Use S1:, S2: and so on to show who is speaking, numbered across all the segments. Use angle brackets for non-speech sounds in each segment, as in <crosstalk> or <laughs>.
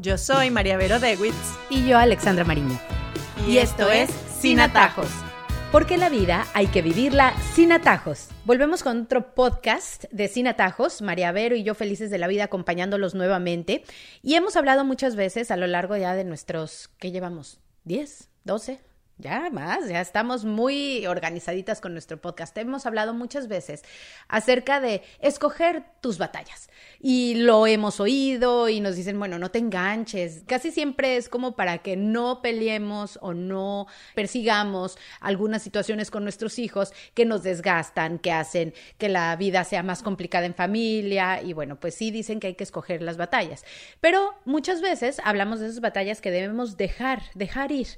S1: Yo soy María Vero Dewitz.
S2: Y yo, Alexandra Mariño.
S1: Y, esto es Sin Atajos.
S2: Porque la vida hay que vivirla sin atajos. Volvemos con otro podcast de Sin Atajos, María Vero y yo felices de la vida acompañándolos nuevamente. Y hemos hablado muchas veces a lo largo ya de nuestros, ¿qué llevamos? ¿10? ¿12? Ya más, ya estamos muy organizaditas con nuestro podcast. Hemos hablado muchas veces acerca de escoger tus batallas y lo hemos oído y nos dicen, bueno, no te enganches. Casi siempre es como para que no peleemos o no persigamos algunas situaciones con nuestros hijos que nos desgastan, que hacen que la vida sea más complicada en familia y bueno, pues sí dicen que hay que escoger las batallas. Pero muchas veces hablamos de esas batallas que debemos dejar, dejar ir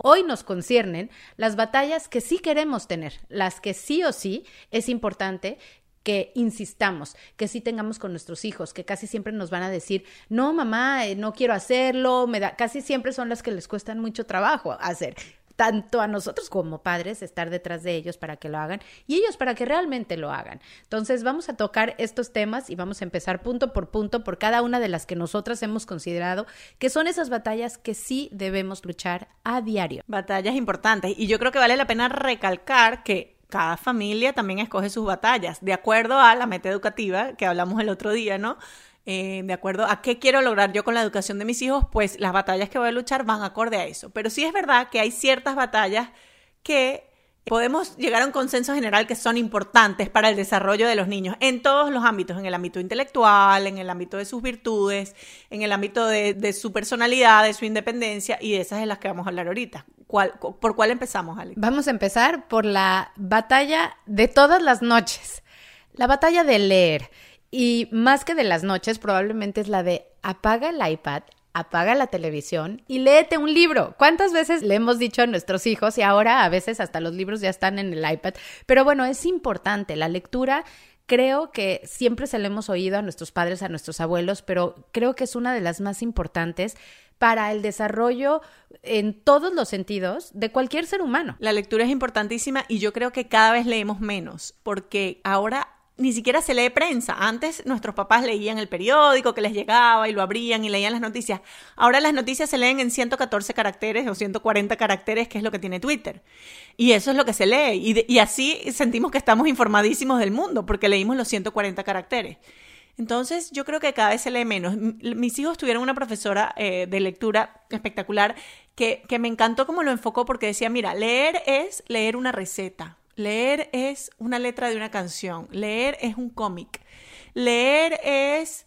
S2: Hoy nos conciernen las batallas que sí queremos tener, las que sí o sí es importante que insistamos, que sí tengamos con nuestros hijos, que casi siempre nos van a decir, no, mamá, eh, no quiero hacerlo, me da, casi siempre son las que les cuestan mucho trabajo hacer tanto a nosotros como padres estar detrás de ellos para que lo hagan y ellos para que realmente lo hagan. Entonces vamos a tocar estos temas y vamos a empezar punto por punto por cada una de las que nosotras hemos considerado que son esas batallas que sí debemos luchar a diario.
S1: Batallas importantes y yo creo que vale la pena recalcar que cada familia también escoge sus batallas, de acuerdo a la meta educativa que hablamos el otro día, ¿no? Eh, de acuerdo a qué quiero lograr yo con la educación de mis hijos, pues las batallas que voy a luchar van acorde a eso. Pero sí es verdad que hay ciertas batallas que podemos llegar a un consenso general que son importantes para el desarrollo de los niños en todos los ámbitos, en el ámbito intelectual, en el ámbito de sus virtudes, en el ámbito de, su personalidad, de su independencia, y de esas es las que vamos a hablar ahorita. ¿Por cuál empezamos, Alex?
S2: Vamos a empezar por la batalla de todas las noches, la batalla de leer. Y más que de las noches, probablemente es la de apaga el iPad, apaga la televisión y léete un libro. ¿Cuántas veces le hemos dicho a nuestros hijos y ahora a veces hasta los libros ya están en el iPad? Pero bueno, es importante. La lectura creo que siempre se le hemos oído a nuestros padres, a nuestros abuelos, pero creo que es una de las más importantes para el desarrollo en todos los sentidos de cualquier ser humano.
S1: La lectura es importantísima y yo creo que cada vez leemos menos, porque ahora ni siquiera se lee prensa. Antes nuestros papás leían el periódico que les llegaba y lo abrían y leían las noticias. Ahora las noticias se leen en 114 caracteres o 140 caracteres, que es lo que tiene Twitter. Y eso es lo que se lee. Y, así sentimos que estamos informadísimos del mundo, porque leímos los 140 caracteres. Entonces, yo creo que cada vez se lee menos. Mis hijos tuvieron una profesora eh, de lectura espectacular que, que me encantó cómo lo enfocó porque decía, mira, leer es leer una receta Leer es una letra de una canción, leer es un cómic, leer es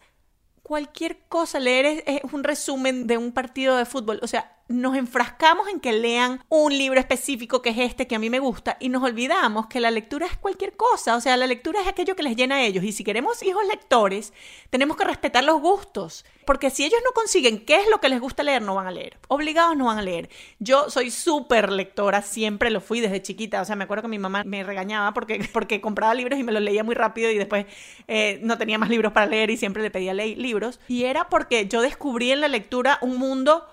S1: cualquier cosa, leer es, es, un resumen de un partido de fútbol, o sea, nos enfrascamos en que lean un libro específico que es este que a mí me gusta y nos olvidamos que la lectura es cualquier cosa, o sea, la lectura es aquello que les llena a ellos. Y si queremos hijos lectores, tenemos que respetar los gustos, porque si ellos no consiguen qué es lo que les gusta leer, no van a leer, obligados no van a leer. Yo soy súper lectora, siempre lo fui desde chiquita, o sea, me acuerdo que mi mamá me regañaba porque, <laughs> porque compraba libros y me los leía muy rápido y después eh, no tenía más libros para leer y siempre le pedía libros. Y era porque yo descubrí en la lectura un mundo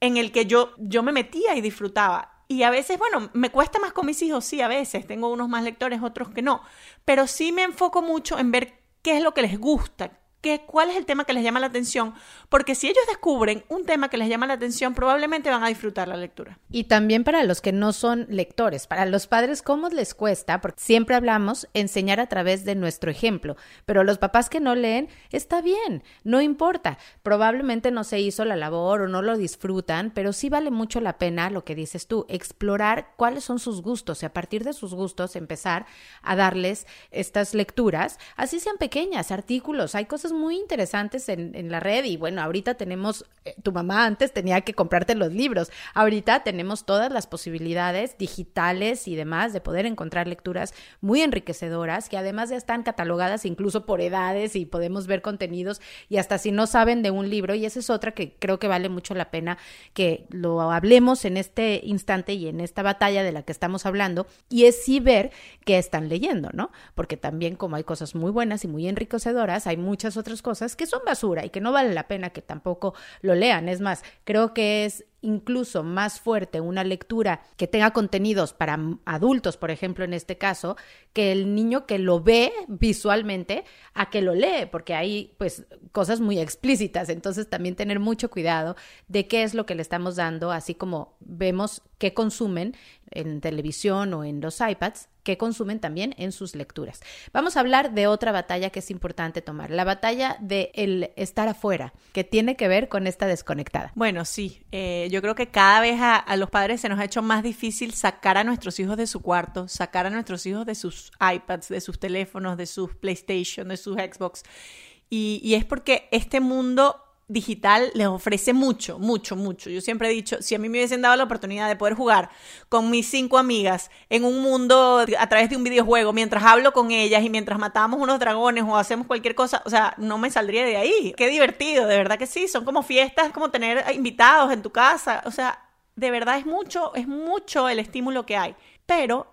S1: en el que yo, yo me metía y disfrutaba. Y a veces, bueno, me cuesta más con mis hijos, sí, a veces. Tengo unos más lectores, otros que no. Pero sí me enfoco mucho en ver qué es lo que les gusta, cuál es el tema que les llama la atención, porque si ellos descubren un tema que les llama la atención, probablemente van a disfrutar la lectura.
S2: Y también para los que no son lectores, para los padres, ¿cómo les cuesta? Porque siempre hablamos enseñar a través de nuestro ejemplo, pero los papás que no leen, está bien, no importa. Probablemente no se hizo la labor o no lo disfrutan, pero sí vale mucho la pena lo que dices tú, explorar cuáles son sus gustos y a partir de sus gustos empezar a darles estas lecturas, así sean pequeñas, artículos, hay cosas muy interesantes en, la red y bueno, ahorita tenemos, eh, tu mamá antes tenía que comprarte los libros, ahorita tenemos todas las posibilidades digitales y demás de poder encontrar lecturas muy enriquecedoras que además ya están catalogadas incluso por edades y podemos ver contenidos y hasta si no saben de un libro. Y esa es otra que creo que vale mucho la pena que lo hablemos en este instante y en esta batalla de la que estamos hablando. Y es sí ver qué están leyendo, ¿no? Porque también como hay cosas muy buenas y muy enriquecedoras, hay muchas otras cosas que son basura y que no vale la pena que tampoco lo lean. Es más, creo que es incluso más fuerte una lectura que tenga contenidos para adultos, por ejemplo, en este caso, que el niño que lo ve visualmente a que lo lee, porque hay pues cosas muy explícitas, entonces también tener mucho cuidado de qué es lo que le estamos dando, así como vemos qué consumen en televisión o en los iPads, que consumen también en sus lecturas. Vamos a hablar de otra batalla que es importante tomar, la batalla de el estar afuera, que tiene que ver con esta desconectada.
S1: Bueno, sí, eh, yo creo que cada vez a, a, los padres se nos ha hecho más difícil sacar a nuestros hijos de su cuarto, sacar a nuestros hijos de sus iPads, de sus teléfonos, de sus PlayStation, de sus Xbox. Y, y es porque este mundo digital les ofrece mucho, mucho, mucho. Yo siempre he dicho, si a mí me hubiesen dado la oportunidad de poder jugar con mis cinco amigas en un mundo a través de un videojuego, mientras hablo con ellas y mientras matamos unos dragones o hacemos cualquier cosa, o sea, no me saldría de ahí. Qué divertido, de verdad que sí. Son como fiestas, como tener invitados en tu casa. O sea, de verdad es mucho, es mucho el estímulo que hay. Pero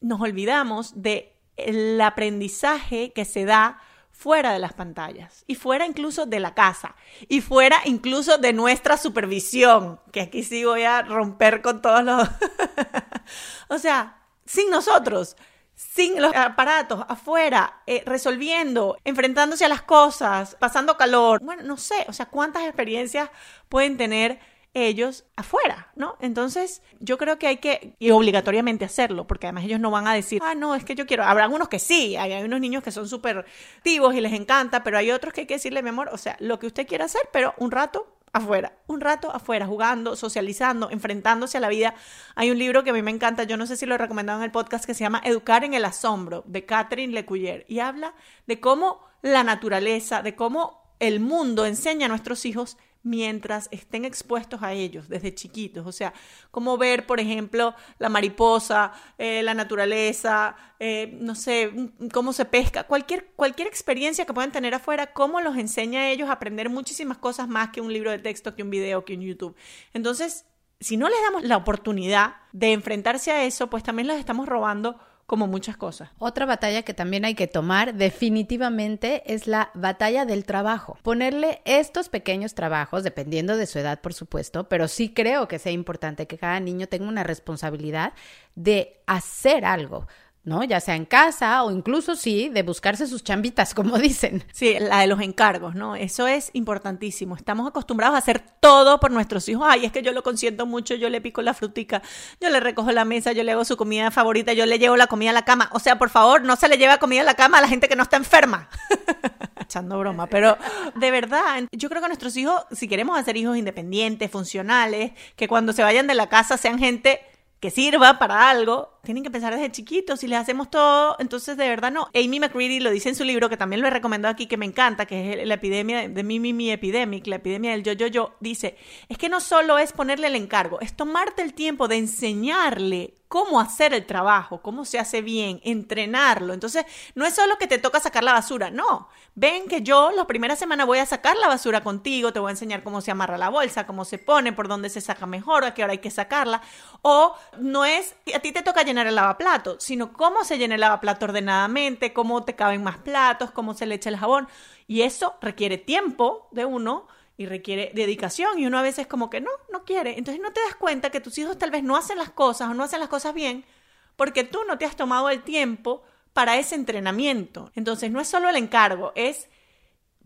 S1: nos olvidamos de el aprendizaje que se da fuera de las pantallas y fuera incluso de la casa y fuera incluso de nuestra supervisión, que aquí sí voy a romper con todos los... <laughs> o sea, sin nosotros, sin los aparatos, afuera, eh, resolviendo, enfrentándose a las cosas, pasando calor. Bueno, no sé, o sea, cuántas experiencias pueden tener ellos afuera, ¿no? Entonces, yo creo que hay que, y obligatoriamente hacerlo, porque además ellos no van a decir, ah, no, es que yo quiero. Habrá algunos que sí, hay, hay unos niños que son súper activos y les encanta, pero hay otros que hay que decirle, mi amor, o sea, lo que usted quiera hacer, pero un rato afuera, un rato afuera, jugando, socializando, enfrentándose a la vida. Hay un libro que a mí me encanta, yo no sé si lo he recomendado en el podcast, que se llama Educar en el Asombro, de Catherine Lecuyer, y habla de cómo la naturaleza, de cómo el mundo enseña a nuestros hijos mientras estén expuestos a ellos desde chiquitos. O sea, como ver, por ejemplo, la mariposa, eh, la naturaleza, eh, no sé, cómo se pesca, cualquier, cualquier experiencia que puedan tener afuera, cómo los enseña a ellos a aprender muchísimas cosas más que un libro de texto, que un video, que un YouTube. Entonces, si no les damos la oportunidad de enfrentarse a eso, pues también les estamos robando como muchas cosas.
S2: Otra batalla que también hay que tomar definitivamente es la batalla del trabajo. Ponerle estos pequeños trabajos, dependiendo de su edad, por supuesto, pero sí creo que sea importante que cada niño tenga una responsabilidad de hacer algo. ¿No? Ya sea en casa o incluso sí, de buscarse sus chambitas, <laughs> como dicen.
S1: Sí, la de los encargos, ¿no? Eso es importantísimo. Estamos acostumbrados a hacer todo por nuestros hijos. Ay, es que yo lo consiento mucho, yo le pico la frutica, yo le recojo la mesa, yo le hago su comida favorita, yo le llevo la comida a la cama. O sea, por favor, no se le lleva comida a la cama a la gente que no está enferma. <laughs> Echando broma, pero de verdad, yo creo que nuestros hijos, si queremos hacer hijos independientes, funcionales, que cuando se vayan de la casa sean gente que sirva para algo, tienen que pensar desde chiquitos. Si les hacemos todo, entonces de verdad no. Amy McCready lo dice en su libro, que también lo he recomendado aquí, que me encanta, que es la epidemia de mi, mi, mi epidemic, la epidemia del yo, yo, yo. Dice, es que no solo es ponerle el encargo, es tomarte el tiempo de enseñarle cómo hacer el trabajo, cómo se hace bien, entrenarlo. Entonces, no es solo que te toca sacar la basura, no. Ven que yo la primera semana voy a sacar la basura contigo, te voy a enseñar cómo se amarra la bolsa, cómo se pone, por dónde se saca mejor, a qué hora hay que sacarla. O no es, a ti te toca llenar el lavaplato, sino cómo se llena el lavaplato ordenadamente, cómo te caben más platos, cómo se le echa el jabón. Y eso requiere tiempo de uno y requiere dedicación y uno a veces como que no, no quiere. Entonces no te das cuenta que tus hijos tal vez no hacen las cosas o no hacen las cosas bien porque tú no te has tomado el tiempo para ese entrenamiento. Entonces no es solo el encargo, es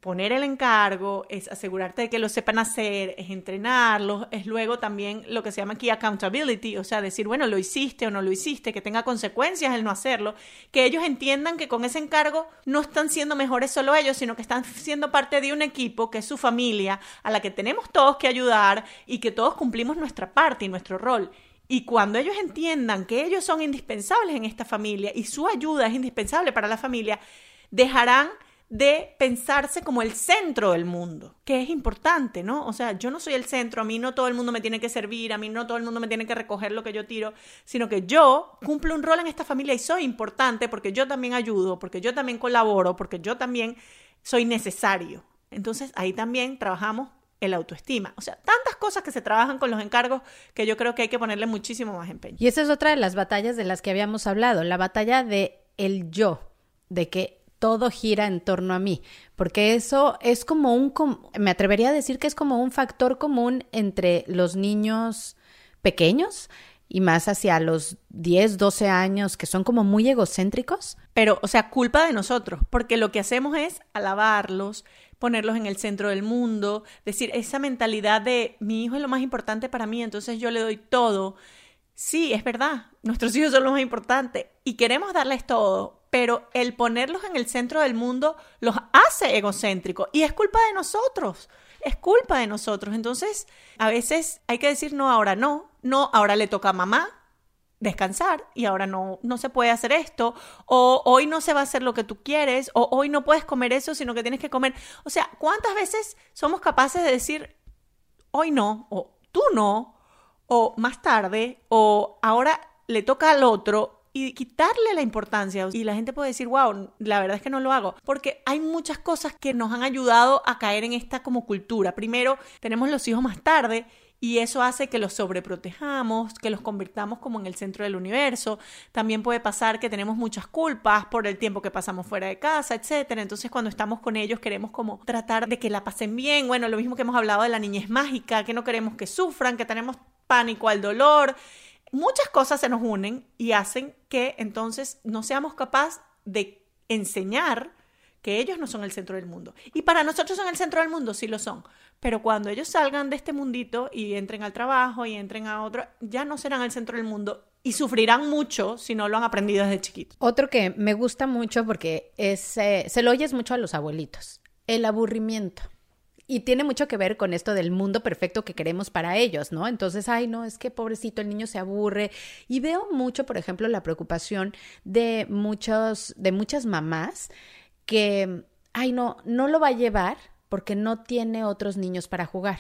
S1: poner el encargo, es asegurarte de que lo sepan hacer, es entrenarlos, es luego también lo que se llama aquí accountability, o sea, decir, bueno, lo hiciste o no lo hiciste, que tenga consecuencias el no hacerlo, que ellos entiendan que con ese encargo no están siendo mejores solo ellos, sino que están siendo parte de un equipo que es su familia, a la que tenemos todos que ayudar y que todos cumplimos nuestra parte y nuestro rol. Y cuando ellos entiendan que ellos son indispensables en esta familia y su ayuda es indispensable para la familia, dejarán de pensarse como el centro del mundo, que es importante, ¿no? O sea, yo no soy el centro, a mí no todo el mundo me tiene que servir, a mí no todo el mundo me tiene que recoger lo que yo tiro, sino que yo cumplo un rol en esta familia y soy importante porque yo también ayudo, porque yo también colaboro, porque yo también soy necesario. Entonces ahí también trabajamos el autoestima. O sea, tantas cosas que se trabajan con los encargos que yo creo que hay que ponerle muchísimo más empeño.
S2: Y esa es otra de las batallas de las que habíamos hablado, la batalla de el yo, de que todo gira en torno a mí, porque eso es como un, me atrevería a decir que es como un factor común entre los niños pequeños y más hacia los 10, 12 años que son como muy egocéntricos.
S1: Pero, o sea, culpa de nosotros, porque lo que hacemos es alabarlos, ponerlos en el centro del mundo, decir esa mentalidad de mi hijo es lo más importante para mí, entonces yo le doy todo. Sí, es verdad, nuestros hijos son lo más importante y queremos darles todo, pero el ponerlos en el centro del mundo los hace egocéntricos y es culpa de nosotros, es culpa de nosotros. Entonces, a veces hay que decir no, ahora no, no, ahora le toca a mamá descansar y ahora no, no se puede hacer esto, o hoy no se va a hacer lo que tú quieres, o hoy no puedes comer eso, sino que tienes que comer. O sea, ¿cuántas veces somos capaces de decir hoy no, o tú no, o más tarde, o ahora le toca al otro y quitarle la importancia. Y la gente puede decir, wow, la verdad es que no lo hago. Porque hay muchas cosas que nos han ayudado a caer en esta como cultura. Primero, tenemos los hijos más tarde y eso hace que los sobreprotejamos, que los convirtamos como en el centro del universo. También puede pasar que tenemos muchas culpas por el tiempo que pasamos fuera de casa, etcétera. Entonces, cuando estamos con ellos queremos como tratar de que la pasen bien. Bueno, lo mismo que hemos hablado de la niñez mágica, que no queremos que sufran, que tenemos pánico al dolor muchas cosas se nos unen y hacen que entonces no seamos capaces de enseñar que ellos no son el centro del mundo. Y para nosotros son el centro del mundo, sí lo son. Pero cuando ellos salgan de este mundito y entren al trabajo y entren a otro, ya no serán el centro del mundo y sufrirán mucho si no lo han aprendido desde chiquitos.
S2: Otro que me gusta mucho porque es, eh, se lo oyes mucho a los abuelitos, el aburrimiento. Y tiene mucho que ver con esto del mundo perfecto que queremos para ellos, ¿no? Entonces, ay, no, es que pobrecito, el niño se aburre. Y veo mucho, por ejemplo, la preocupación de muchos, de muchas mamás que, ay, no, no lo va a llevar porque no tiene otros niños para jugar.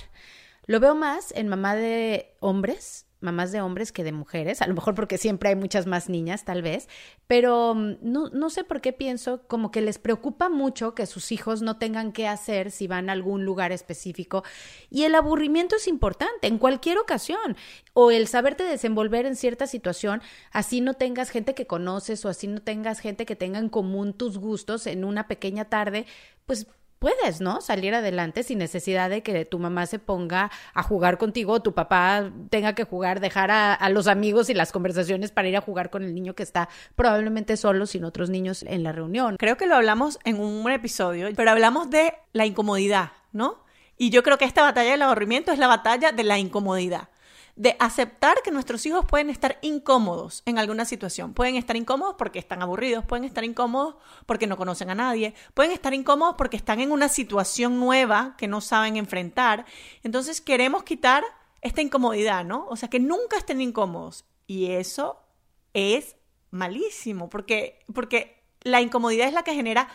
S2: Lo veo más en mamá de hombres mamás de hombres que de mujeres, a lo mejor porque siempre hay muchas más niñas tal vez, pero mm, no, no sé por qué pienso como que les preocupa mucho que sus hijos no tengan qué hacer si van a algún lugar específico. Y el aburrimiento es importante en cualquier ocasión o el saberte desenvolver en cierta situación, así no tengas gente que conoces o así no tengas gente que tenga en común tus gustos en una pequeña tarde, pues puedes, ¿no? Salir adelante sin necesidad de que tu mamá se ponga a jugar contigo o tu papá tenga que jugar, dejar a, los amigos y las conversaciones para ir a jugar con el niño que está probablemente solo sin otros niños en la reunión.
S1: Creo que lo hablamos en un episodio, pero hablamos de la incomodidad, ¿no? Y yo creo que esta batalla del aburrimiento es la batalla de la incomodidad de aceptar que nuestros hijos pueden estar incómodos en alguna situación. Pueden estar incómodos porque están aburridos, pueden estar incómodos porque no conocen a nadie, pueden estar incómodos porque están en una situación nueva que no saben enfrentar. Entonces queremos quitar esta incomodidad, ¿no? O sea, que nunca estén incómodos. Y eso es malísimo, porque, porque la incomodidad es la que genera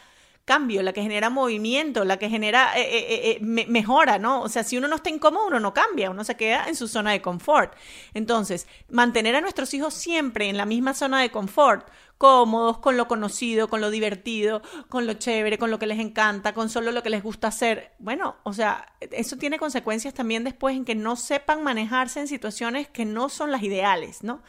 S1: cambio, la que genera movimiento, la que genera eh, eh, eh, mejora, ¿no? O sea, si uno no está incómodo, uno no cambia, uno se queda en su zona de confort. Entonces, mantener a nuestros hijos siempre en la misma zona de confort, cómodos con lo conocido, con lo divertido, con lo chévere, con lo que les encanta, con solo lo que les gusta hacer. Bueno, o sea, eso tiene consecuencias también después en que no sepan manejarse en situaciones que no son las ideales, ¿no?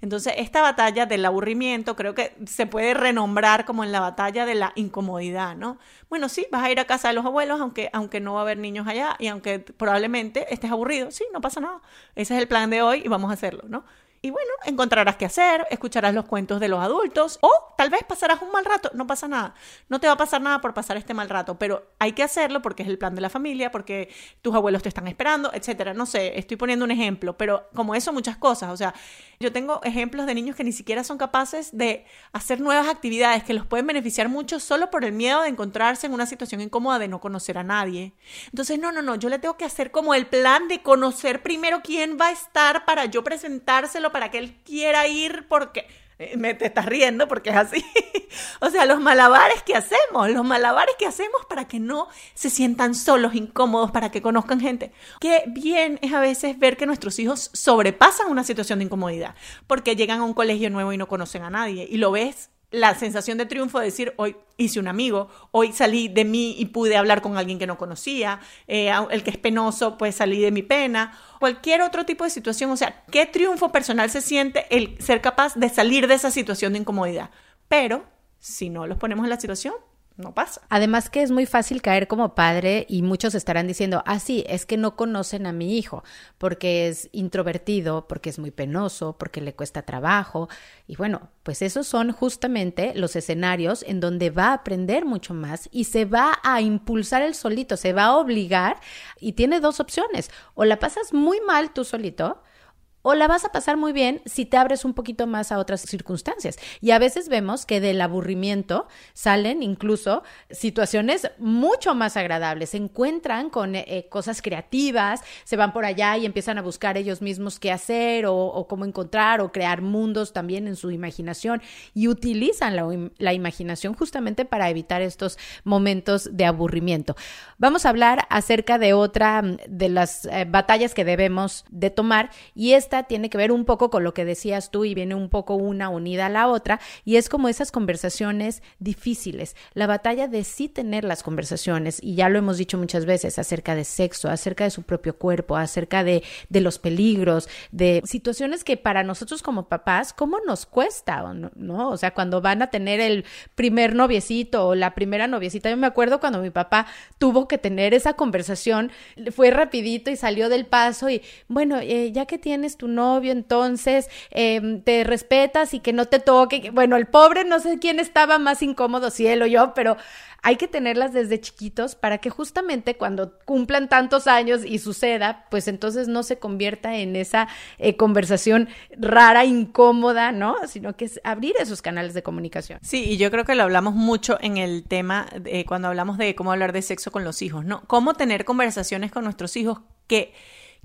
S1: Entonces, esta batalla del aburrimiento creo que se puede renombrar como en la batalla de la incomodidad, ¿no? Bueno, sí, vas a ir a casa de los abuelos, aunque, aunque no va a haber niños allá y aunque probablemente estés aburrido, sí, no pasa nada. Ese es el plan de hoy y vamos a hacerlo, ¿no? Y bueno, encontrarás qué hacer, escucharás los cuentos de los adultos o tal vez pasarás un mal rato, no pasa nada. No te va a pasar nada por pasar este mal rato, pero hay que hacerlo porque es el plan de la familia, porque tus abuelos te están esperando, etcétera. No sé, estoy poniendo un ejemplo, pero como eso muchas cosas, o sea, yo tengo ejemplos de niños que ni siquiera son capaces de hacer nuevas actividades que los pueden beneficiar mucho solo por el miedo de encontrarse en una situación incómoda de no conocer a nadie. Entonces, no, no, no, yo le tengo que hacer como el plan de conocer primero quién va a estar para yo presentárselo para que él quiera ir porque eh, me te estás riendo porque es así. <laughs> o sea, los malabares que hacemos, los malabares que hacemos para que no se sientan solos, incómodos, para que conozcan gente. Qué bien es a veces ver que nuestros hijos sobrepasan una situación de incomodidad, porque llegan a un colegio nuevo y no conocen a nadie y lo ves la sensación de triunfo de decir, hoy hice un amigo, hoy salí de mí y pude hablar con alguien que no conocía, eh, el que es penoso, pues salí de mi pena, cualquier otro tipo de situación, o sea, qué triunfo personal se siente el ser capaz de salir de esa situación de incomodidad. Pero si no los ponemos en la situación, no pasa.
S2: Además que es muy fácil caer como padre y muchos estarán diciendo, ah, sí, es que no conocen a mi hijo porque es introvertido, porque es muy penoso, porque le cuesta trabajo. Y bueno, pues esos son justamente los escenarios en donde va a aprender mucho más y se va a impulsar el solito, se va a obligar y tiene dos opciones, o la pasas muy mal tú solito, o la vas a pasar muy bien si te abres un poquito más a otras circunstancias. Y a veces vemos que del aburrimiento salen incluso situaciones mucho más agradables, se encuentran con eh, eh, cosas creativas, se van por allá y empiezan a buscar ellos mismos qué hacer o, cómo encontrar o crear mundos también en su imaginación y utilizan la, imaginación justamente para evitar estos momentos de aburrimiento. Vamos a hablar acerca de otra mm, de las eh, batallas que debemos de tomar y es esta tiene que ver un poco con lo que decías tú y viene un poco una unida a la otra y es como esas conversaciones difíciles, la batalla de sí tener las conversaciones y ya lo hemos dicho muchas veces acerca de sexo, acerca de su propio cuerpo, acerca de, de los peligros, de situaciones que para nosotros como papás, ¿cómo nos cuesta? ¿no? ¿no? O sea, cuando van a tener el primer noviecito o la primera noviecita, yo me acuerdo cuando mi papá tuvo que tener esa conversación, fue rapidito y salió del paso y bueno, eh, ya que tienes tu novio, entonces em, te respetas y que no te toque. Bueno, el pobre no sé quién estaba más incómodo, si él o yo, pero hay que tenerlas desde chiquitos para que justamente cuando cumplan tantos años y suceda, pues entonces no se convierta en esa eh, conversación rara, incómoda, ¿no? Sino que es abrir esos canales de comunicación.
S1: Sí, y yo creo que lo hablamos mucho en el tema cuando hablamos de cómo hablar de sexo con los hijos, ¿no? Cómo tener conversaciones con nuestros hijos que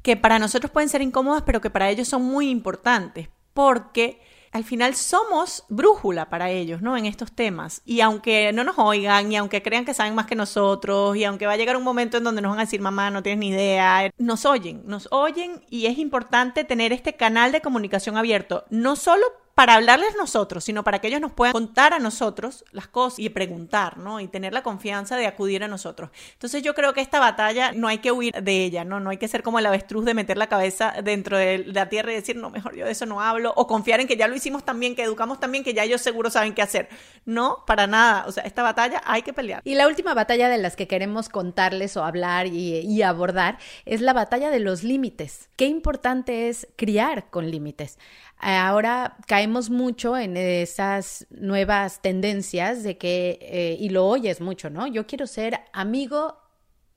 S1: que para nosotros pueden ser incómodas, pero que para ellos son muy importantes, porque al final somos brújula para ellos, ¿no? En estos temas. Y aunque no nos oigan, y aunque crean que saben más que nosotros, y aunque va a llegar un momento en donde nos van a decir, mamá, no tienes ni idea, nos oyen, nos oyen y es importante tener este canal de comunicación abierto, no solo para hablarles nosotros, sino para que ellos nos puedan contar a nosotros las cosas y preguntar, ¿no? Y tener la confianza de acudir a nosotros. Entonces yo creo que esta batalla no hay que huir de ella, ¿no? No hay que ser como el avestruz de meter la cabeza dentro de la tierra y decir, no, mejor yo de eso no hablo, o confiar en que ya lo hicimos también, que educamos también, que ya ellos seguro saben qué hacer. No, para nada. O sea, esta batalla hay que pelear.
S2: Y la última batalla de las que queremos contarles o hablar y, y abordar es la batalla de los límites. Qué importante es criar con límites. Ahora caemos mucho en esas nuevas tendencias de que, eh, y lo oyes mucho, ¿no? Yo quiero ser amigo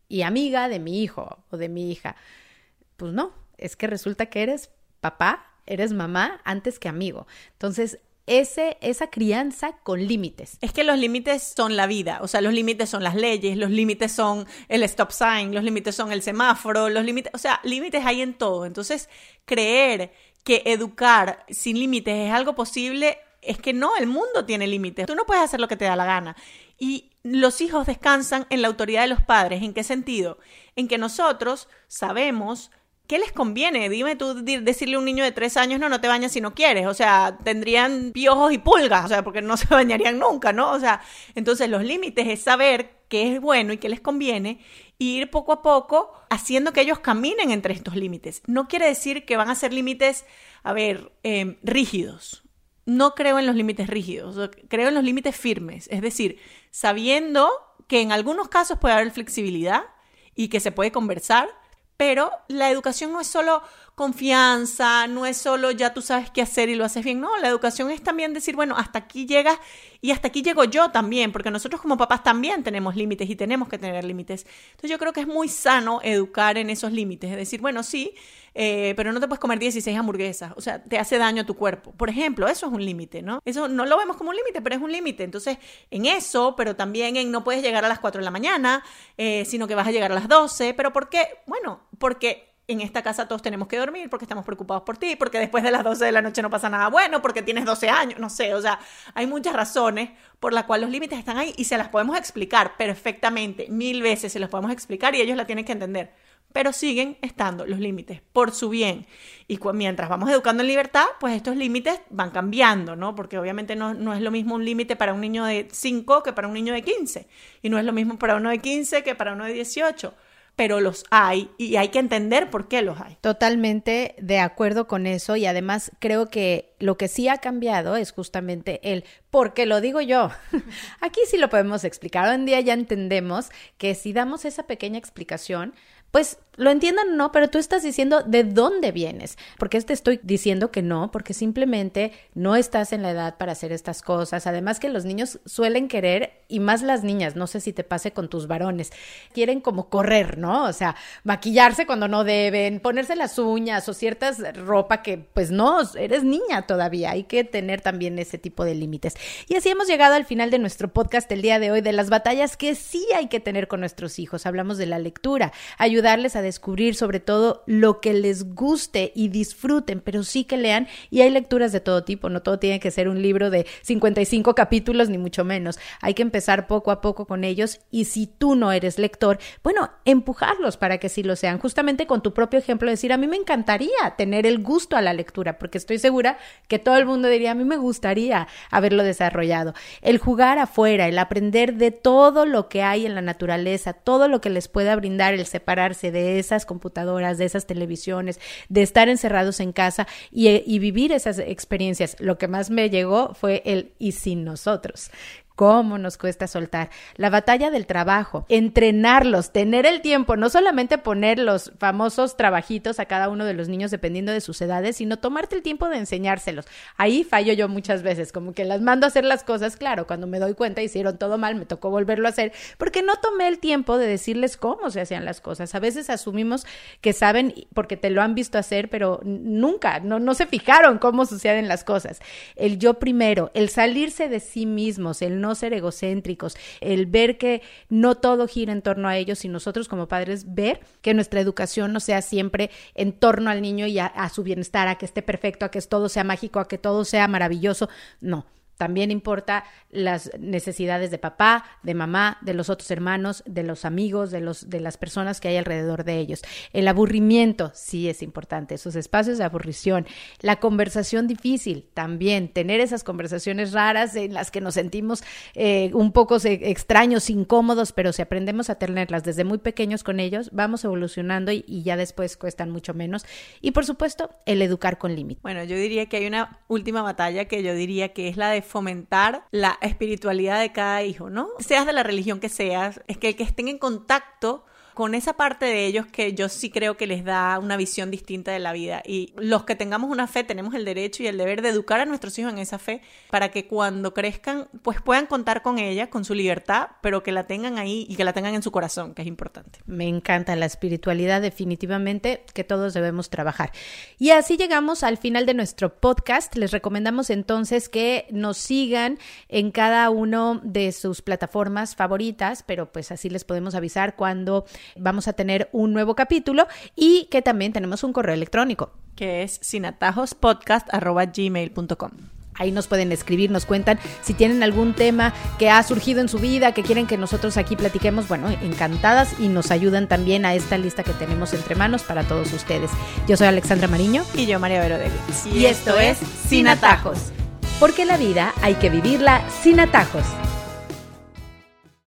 S2: y amiga de mi hijo o de mi hija. Pues no, es que resulta que eres papá, eres mamá antes que amigo. Entonces, ese, esa crianza con límites.
S1: Es que los límites son la vida, o sea, los límites son las leyes, los límites son el stop sign, los límites son el semáforo, los límites, o sea, límites hay en todo. Entonces, creer que educar sin límites es algo posible, es que no, el mundo tiene límites. Tú no puedes hacer lo que te da la gana. Y los hijos descansan en la autoridad de los padres. ¿En qué sentido? En que nosotros sabemos ¿Qué les conviene? Dime tú decirle a un niño de tres años, no, no te bañas si no quieres. O sea, tendrían piojos y pulgas, o sea, porque no <laughs> se bañarían nunca, ¿no? O sea, entonces los límites es saber qué es bueno y qué les conviene y ir poco a poco haciendo que ellos caminen entre estos límites. No quiere decir que van a ser límites, a ver, em, rígidos. No creo en los límites rígidos, creo en los límites firmes. Es decir, sabiendo que en algunos casos puede haber flexibilidad y que se puede conversar, pero la educación no es solo confianza, no es solo ya tú sabes qué hacer y lo haces bien. No, la educación es también decir, bueno, hasta aquí llegas y hasta aquí llego yo también, porque nosotros como papás también tenemos límites y tenemos que tener límites. Entonces yo creo que es muy sano educar en esos límites, es decir, bueno, sí, eh, pero no te puedes comer 16 hamburguesas, o sea, te hace daño a tu cuerpo. Por ejemplo, eso es un límite, ¿no? Eso no lo vemos como un límite, pero es un límite. Entonces, en eso, pero también en no puedes llegar a las 4 de la mañana, eh, sino que vas a llegar a las 12, pero ¿por qué? Bueno, porque en esta casa todos tenemos que dormir porque estamos preocupados por ti, porque después de las 12 de la noche no pasa nada bueno, porque tienes 12 años, no sé, o sea, hay muchas razones por las cuales los límites están ahí y se las podemos explicar perfectamente, mil veces se los podemos explicar y ellos la tienen que entender, pero siguen estando los límites por su bien. Y mientras vamos educando en libertad, pues estos límites van cambiando, ¿no? Porque obviamente no, no es lo mismo un límite para un niño de 5 que para un niño de 15, y no es lo mismo para uno de 15 que para uno de 18 pero los hay y hay que entender por qué los hay.
S2: Totalmente de acuerdo con eso y además creo que lo que sí ha cambiado es justamente el porque lo digo yo. <laughs> Aquí sí lo podemos explicar. Hoy en día ya entendemos que si damos esa pequeña explicación, pues lo entiendan o no, pero tú estás diciendo de dónde vienes. Porque te estoy diciendo que no, porque simplemente no estás en la edad para hacer estas cosas. Además que los niños suelen querer, y más las niñas, no sé si te pase con tus varones, quieren como correr, ¿no? O sea, maquillarse cuando no deben, ponerse las uñas o ciertas ropa que pues no, eres niña todavía. Hay que tener también ese tipo de límites. Y así hemos llegado al final de nuestro podcast el día de hoy de las batallas que sí hay que tener con nuestros hijos. Hablamos de la lectura, ayudarles a descubrir sobre todo lo que les guste y disfruten, pero sí que lean y hay lecturas de todo tipo, no todo tiene que ser un libro de 55 capítulos ni mucho menos. Hay que empezar poco a poco con ellos y si tú no eres lector, bueno, empujarlos para que sí lo sean, justamente con tu propio ejemplo, decir, a mí me encantaría tener el gusto a la lectura, porque estoy segura que todo el mundo diría, a mí me gustaría haberlo desarrollado. El jugar afuera, el aprender de todo lo que hay en la naturaleza, todo lo que les pueda brindar el separarse de esas computadoras, de esas televisiones, de estar encerrados en casa y, y vivir esas experiencias. Lo que más me llegó fue el y sin nosotros cómo nos cuesta soltar. La batalla del trabajo, entrenarlos, tener el tiempo, no solamente poner los famosos trabajitos a cada uno de los niños dependiendo de sus edades, sino tomarte el tiempo de enseñárselos. Ahí fallo yo muchas veces, como que las mando a hacer las cosas, claro, cuando me doy cuenta hicieron todo mal, me tocó volverlo a hacer, porque no tomé el tiempo de decirles cómo se hacían las cosas. A veces asumimos que saben porque te lo han visto hacer, pero nunca, no, no se fijaron cómo suceden las cosas. El yo primero, el salirse de sí mismos, el no no ser egocéntricos, el ver que no todo gira en torno a ellos y nosotros como padres ver que nuestra educación no sea siempre en torno al niño y a, a su bienestar, a que esté perfecto, a que todo sea mágico, a que todo sea maravilloso. No, también importa las necesidades de papá, de mamá, de los otros hermanos, de los amigos, de, los, de las personas que hay alrededor de ellos. El aburrimiento sí es importante, esos espacios de aburrición. La conversación difícil también, tener esas conversaciones raras en las que nos sentimos eh, un poco extraños, incómodos, pero si aprendemos a tenerlas desde muy pequeños con ellos, vamos evolucionando y, y ya después cuestan mucho menos. Y por supuesto, el educar con límites.
S1: Bueno, yo diría que hay una última batalla que yo diría que es la de fomentar la espiritualidad de cada hijo, ¿no? Seas de la religión que seas, es que el que estén en contacto con esa parte de ellos que yo sí creo que les da una visión distinta de la vida. Y los que tengamos una fe tenemos el derecho y el deber de educar a nuestros hijos en esa fe para que cuando crezcan pues puedan contar con ella, con su libertad, pero que la tengan ahí y que la tengan en su corazón, que es importante.
S2: Me encanta la espiritualidad definitivamente que todos debemos trabajar. Y así llegamos al final de nuestro podcast. Les recomendamos entonces que nos sigan en cada uno de sus plataformas favoritas, pero pues así les podemos avisar cuando vamos a tener un nuevo capítulo y que también tenemos un correo electrónico.
S1: Que es sinatajospodcast.gmail.com.
S2: Ahí nos pueden escribir, nos cuentan si tienen algún tema que ha surgido en su vida, que quieren que nosotros aquí platiquemos. Bueno, encantadas y nos ayudan también a esta lista que tenemos entre manos para todos ustedes. Yo soy Alexandra Mariño.
S1: Y yo, María Vero
S2: Y, y esto es Sin Atajos. Porque la vida hay que vivirla sin atajos.